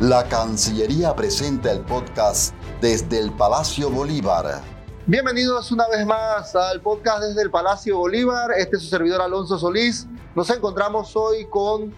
La Cancillería presenta el podcast desde el Palacio Bolívar. Bienvenidos una vez más al podcast desde el Palacio Bolívar. Este es su servidor Alonso Solís. Nos encontramos hoy con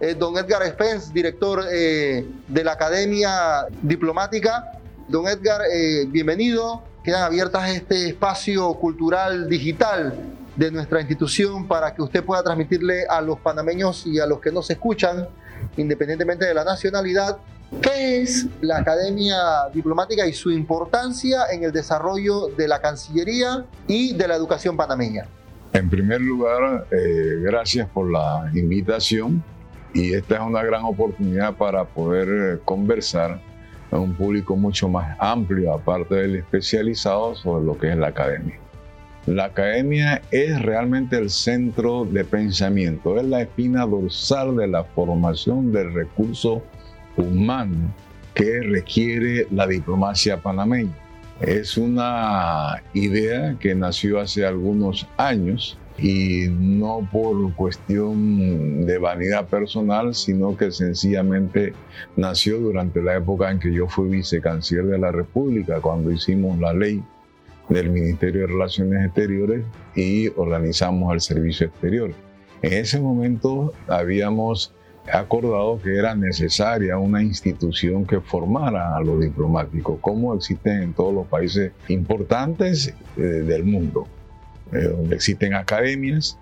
eh, don Edgar Spence, director eh, de la Academia Diplomática. Don Edgar, eh, bienvenido. Quedan abiertas este espacio cultural digital de nuestra institución para que usted pueda transmitirle a los panameños y a los que nos escuchan, independientemente de la nacionalidad, qué es la Academia Diplomática y su importancia en el desarrollo de la Cancillería y de la educación panameña. En primer lugar, eh, gracias por la invitación y esta es una gran oportunidad para poder eh, conversar a un público mucho más amplio, aparte del especializado, sobre lo que es la academia. La academia es realmente el centro de pensamiento, es la espina dorsal de la formación del recurso humano que requiere la diplomacia panameña. Es una idea que nació hace algunos años y no por cuestión de vanidad personal, sino que sencillamente nació durante la época en que yo fui vicecanciller de la República, cuando hicimos la ley del Ministerio de Relaciones Exteriores y organizamos el servicio exterior. En ese momento habíamos acordado que era necesaria una institución que formara a los diplomáticos, como existen en todos los países importantes eh, del mundo, eh, donde existen academias,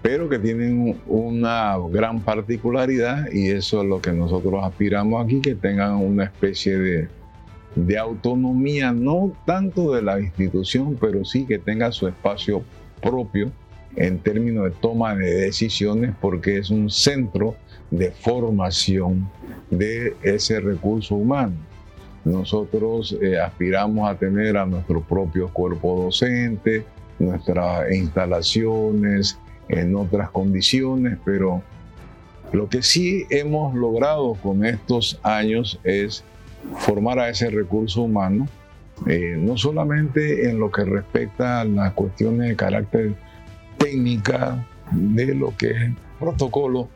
pero que tienen una gran particularidad y eso es lo que nosotros aspiramos aquí, que tengan una especie de de autonomía, no tanto de la institución, pero sí que tenga su espacio propio en términos de toma de decisiones, porque es un centro de formación de ese recurso humano. Nosotros eh, aspiramos a tener a nuestro propio cuerpo docente, nuestras instalaciones en otras condiciones, pero lo que sí hemos logrado con estos años es formar a ese recurso humano, eh, no solamente en lo que respecta a las cuestiones de carácter técnica de lo que es protocolo,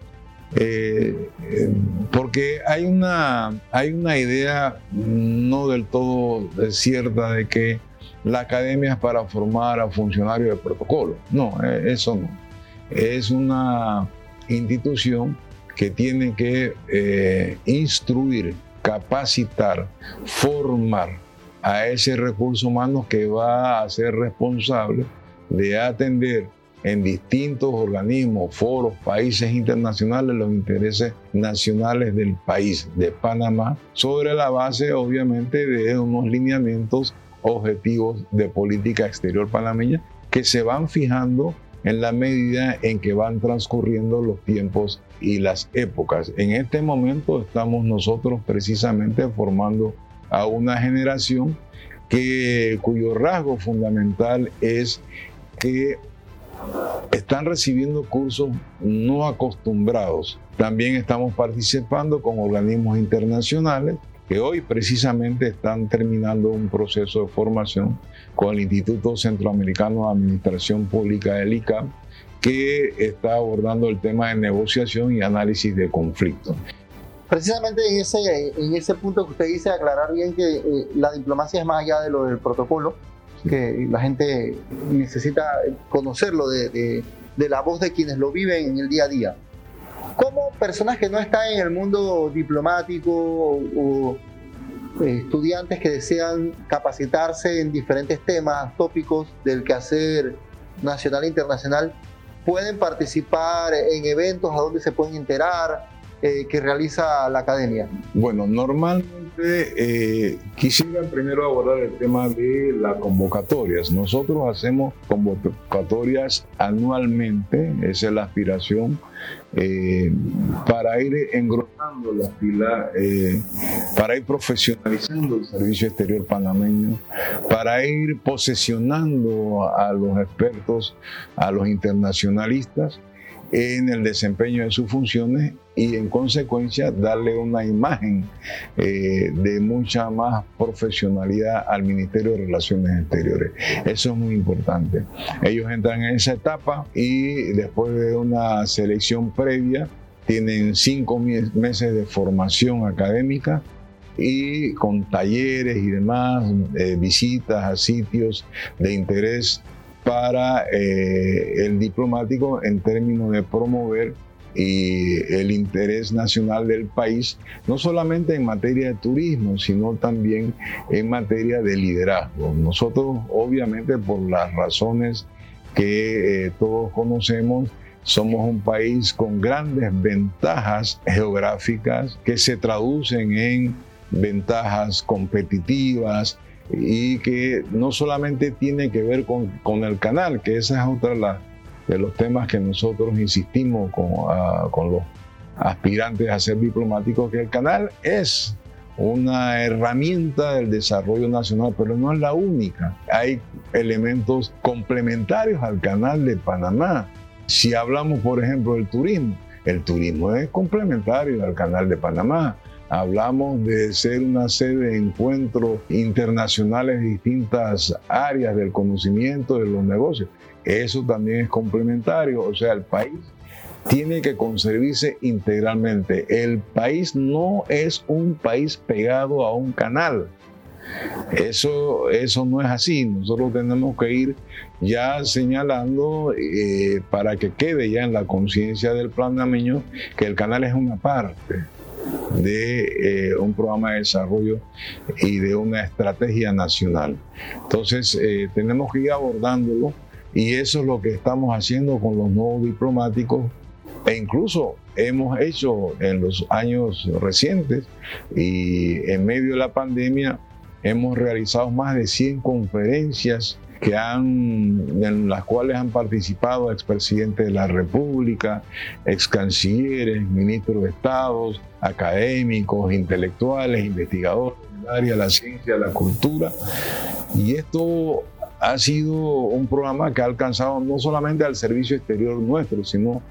eh, eh, porque hay una, hay una idea no del todo cierta de que la academia es para formar a funcionarios de protocolo. No, eso no. Es una institución que tiene que instruir capacitar, formar a ese recurso humano que va a ser responsable de atender en distintos organismos, foros, países internacionales los intereses nacionales del país, de Panamá, sobre la base obviamente de unos lineamientos objetivos de política exterior panameña que se van fijando en la medida en que van transcurriendo los tiempos y las épocas. En este momento estamos nosotros precisamente formando a una generación que, cuyo rasgo fundamental es que están recibiendo cursos no acostumbrados. También estamos participando con organismos internacionales que hoy precisamente están terminando un proceso de formación con el Instituto Centroamericano de Administración Pública, el ICAP, que está abordando el tema de negociación y análisis de conflictos. Precisamente en ese, en ese punto que usted dice, aclarar bien que eh, la diplomacia es más allá de lo del protocolo, que la gente necesita conocerlo de, de, de la voz de quienes lo viven en el día a día. ¿Cómo personas que no están en el mundo diplomático o, eh, estudiantes que desean capacitarse en diferentes temas, tópicos del quehacer nacional e internacional, pueden participar en eventos a donde se pueden enterar eh, que realiza la academia? Bueno, normalmente eh, quisiera primero abordar el tema de las convocatorias. Nosotros hacemos convocatorias anualmente, esa es la aspiración, eh, para ir engrosando la fila, eh, para ir profesionalizando el servicio exterior panameño, para ir posesionando a los expertos, a los internacionalistas en el desempeño de sus funciones y en consecuencia darle una imagen eh, de mucha más profesionalidad al Ministerio de Relaciones Exteriores. Eso es muy importante. Ellos entran en esa etapa y después de una selección previa, tienen cinco meses de formación académica y con talleres y demás, eh, visitas a sitios de interés para eh, el diplomático en términos de promover y el interés nacional del país, no solamente en materia de turismo, sino también en materia de liderazgo. Nosotros, obviamente, por las razones que eh, todos conocemos, somos un país con grandes ventajas geográficas que se traducen en ventajas competitivas y que no solamente tiene que ver con, con el canal, que esa es otra la, de los temas que nosotros insistimos con, ah, con los aspirantes a ser diplomáticos, que el canal es una herramienta del desarrollo nacional, pero no es la única. Hay elementos complementarios al canal de Panamá. Si hablamos, por ejemplo, del turismo, el turismo es complementario al canal de Panamá. Hablamos de ser una sede de encuentros internacionales de distintas áreas del conocimiento, de los negocios. Eso también es complementario. O sea, el país tiene que conservarse integralmente. El país no es un país pegado a un canal. Eso, eso no es así. Nosotros tenemos que ir ya señalando eh, para que quede ya en la conciencia del panameño que el canal es una parte de eh, un programa de desarrollo y de una estrategia nacional. Entonces, eh, tenemos que ir abordándolo y eso es lo que estamos haciendo con los nuevos diplomáticos e incluso hemos hecho en los años recientes y en medio de la pandemia hemos realizado más de 100 conferencias que han, en las cuales han participado expresidentes de la República, ex cancilleres, ministros de Estados, académicos, intelectuales, investigadores del área de la ciencia, la cultura. Y esto ha sido un programa que ha alcanzado no solamente al servicio exterior nuestro, sino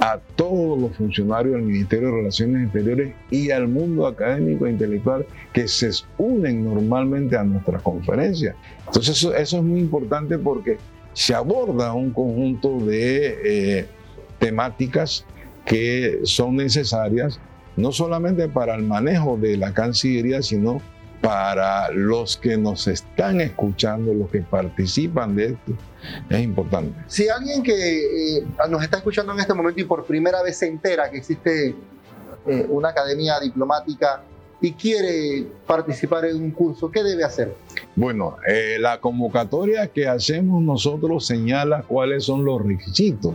a todos los funcionarios del Ministerio de Relaciones Exteriores y al mundo académico e intelectual que se unen normalmente a nuestras conferencias. Entonces eso, es muy importante porque se aborda un conjunto de eh, temáticas que son necesarias no solamente para el manejo de la Cancillería, sino para los que nos están escuchando, los que participan de esto, es importante. Si alguien que eh, nos está escuchando en este momento y por primera vez se entera que existe eh, una academia diplomática y quiere participar en un curso, ¿qué debe hacer? Bueno, eh, la convocatoria que hacemos nosotros señala cuáles son los requisitos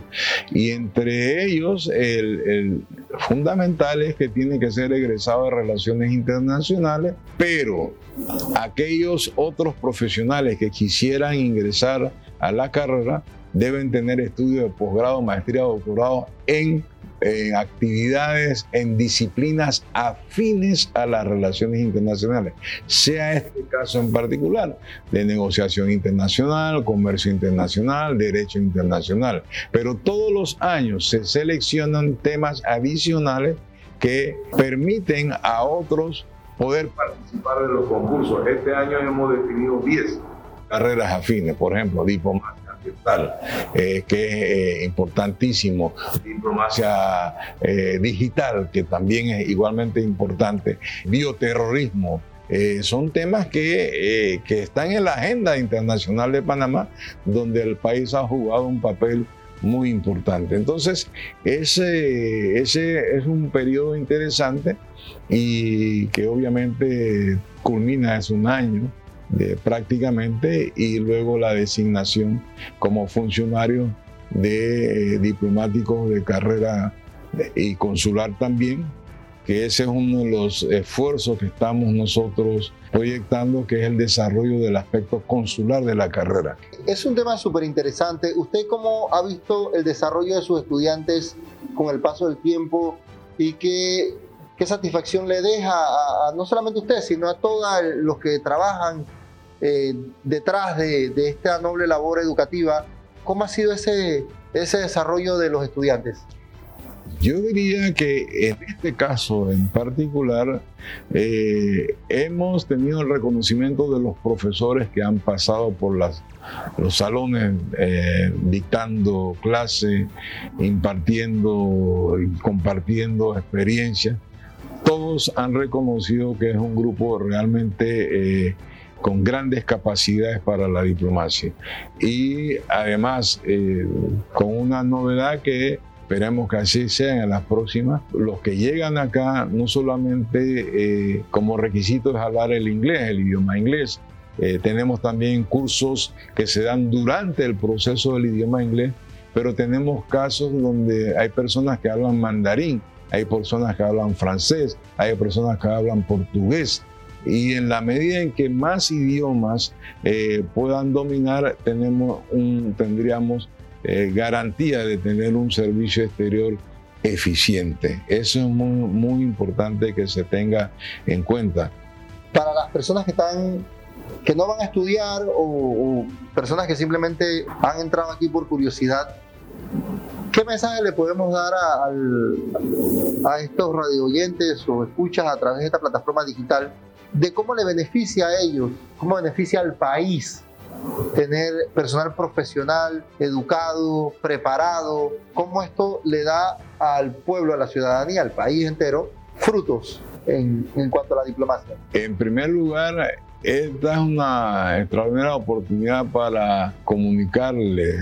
y entre ellos el, fundamental es que tiene que ser egresado de relaciones internacionales, pero aquellos otros profesionales que quisieran ingresar a la carrera deben tener estudios de posgrado, maestría doctorado en en actividades, en disciplinas afines a las relaciones internacionales, sea este caso en particular de negociación internacional, comercio internacional, derecho internacional. Pero todos los años se seleccionan temas adicionales que permiten a otros poder participar de los concursos. Este año hemos definido 10 carreras afines, por ejemplo, diplomacia eh, que es eh, importantísimo, diplomacia eh, digital, que también es igualmente importante, bioterrorismo, son temas que, que, están en la agenda internacional de Panamá, donde el país ha jugado un papel muy importante. Entonces, ese, ese es un periodo interesante y que obviamente culmina hace un año prácticamente y luego la designación como funcionario de eh, diplomáticos de carrera y consular también, que ese es uno de los esfuerzos que estamos nosotros proyectando, que es el desarrollo del aspecto consular de la carrera. Es un tema súper interesante. ¿Usted cómo ha visto el desarrollo de sus estudiantes con el paso del tiempo y qué, qué satisfacción le deja a, no solamente a usted, sino a todos los que trabajan eh, detrás de, esta noble labor educativa, ¿cómo ha sido ese, desarrollo de los estudiantes? Yo diría que en este caso en particular eh, hemos tenido el reconocimiento de los profesores que han pasado por los salones eh, dictando clases, impartiendo y compartiendo experiencias. Todos han reconocido que es un grupo realmente con grandes capacidades para la diplomacia. Y además, con una novedad que Esperemos que así sea en las próximas. Los que llegan acá no solamente eh, como requisito es hablar el inglés, el idioma inglés. Eh, tenemos también cursos que se dan durante el proceso del idioma inglés, pero tenemos casos donde hay personas que hablan mandarín, hay personas que hablan francés, hay personas que hablan portugués. Y en la medida en que más idiomas eh, puedan dominar, tenemos tendríamos eh, garantía de tener un servicio exterior eficiente. Eso es muy, importante que se tenga en cuenta. Para las personas que están que no van a estudiar o, personas que simplemente han entrado aquí por curiosidad, ¿qué mensaje le podemos dar a, a estos radio oyentes o escuchas a través de esta plataforma digital de cómo le beneficia a ellos, cómo beneficia al país tener personal profesional, educado, preparado, cómo esto le da al pueblo, a la ciudadanía, al país entero, frutos en, cuanto a la diplomacia. En primer lugar, esta es una extraordinaria oportunidad para comunicarle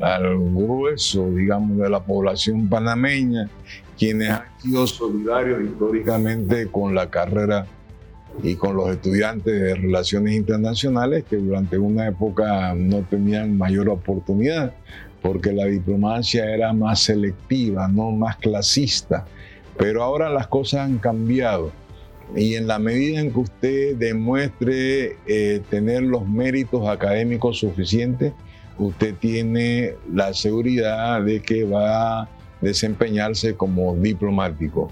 al, grueso, digamos, de la población panameña, quienes han sido solidarios históricamente con la carrera y con los estudiantes de relaciones internacionales que durante una época no tenían mayor oportunidad porque la diplomacia era más selectiva, no más clasista. Pero ahora las cosas han cambiado y en la medida en que usted demuestre eh, tener los méritos académicos suficientes, usted tiene la seguridad de que va desempeñarse como diplomático.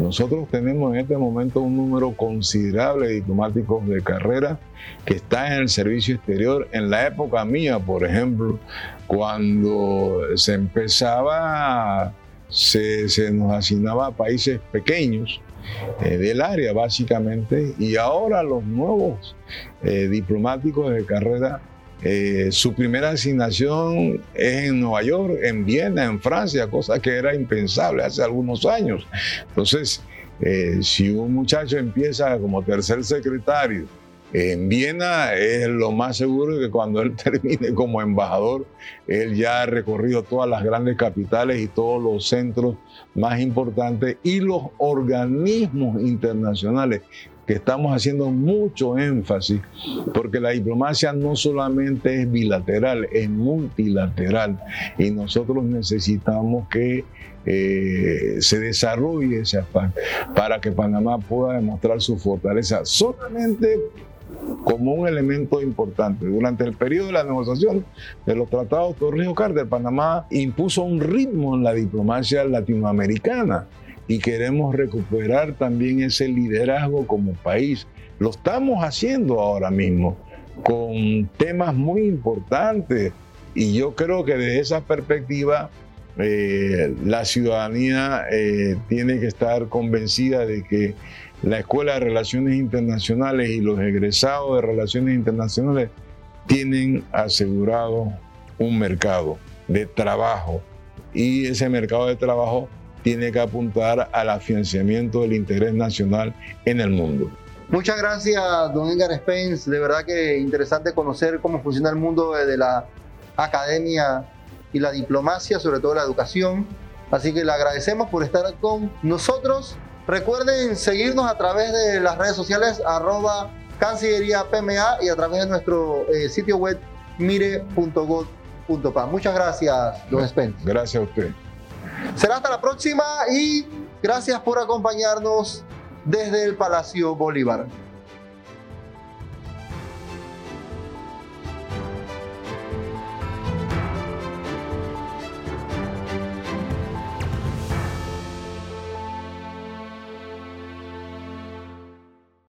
Nosotros tenemos en este momento un número considerable de diplomáticos de carrera que están en el servicio exterior. En la época mía, por ejemplo, cuando se empezaba, se, nos asignaba a países pequeños, eh, del área básicamente, y ahora los nuevos eh, diplomáticos de carrera eh, su primera asignación es en Nueva York, en Viena, en Francia, cosa que era impensable hace algunos años. Entonces, eh, si un muchacho empieza como tercer secretario en Viena, es lo más seguro que cuando él termine como embajador, él ya ha recorrido todas las grandes capitales y todos los centros más importantes y los organismos internacionales que estamos haciendo mucho énfasis, porque la diplomacia no solamente es bilateral, es multilateral, y nosotros necesitamos que eh, se desarrolle ese aspecto para que Panamá pueda demostrar su fortaleza solamente como un elemento importante. Durante el periodo de la negociación de los tratados Torrijos-Carter, Panamá impuso un ritmo en la diplomacia latinoamericana y queremos recuperar también ese liderazgo como país. Lo estamos haciendo ahora mismo con temas muy importantes y yo creo que desde esa perspectiva eh, la ciudadanía eh, tiene que estar convencida de que la Escuela de Relaciones Internacionales y los egresados de Relaciones Internacionales tienen asegurado un mercado de trabajo y ese mercado de trabajo tiene que apuntar al afianzamiento del interés nacional en el mundo. Muchas gracias, don Edgar Spence. De verdad que interesante conocer cómo funciona el mundo de la academia y la diplomacia, sobre todo la educación. Así que le agradecemos por estar con nosotros. Recuerden seguirnos a través de las redes sociales arroba Cancillería PMA y a través de nuestro eh, sitio web mire.gov.pa. Muchas gracias, don Spence. Gracias a usted. Será hasta la próxima y gracias por acompañarnos desde el Palacio Bolívar.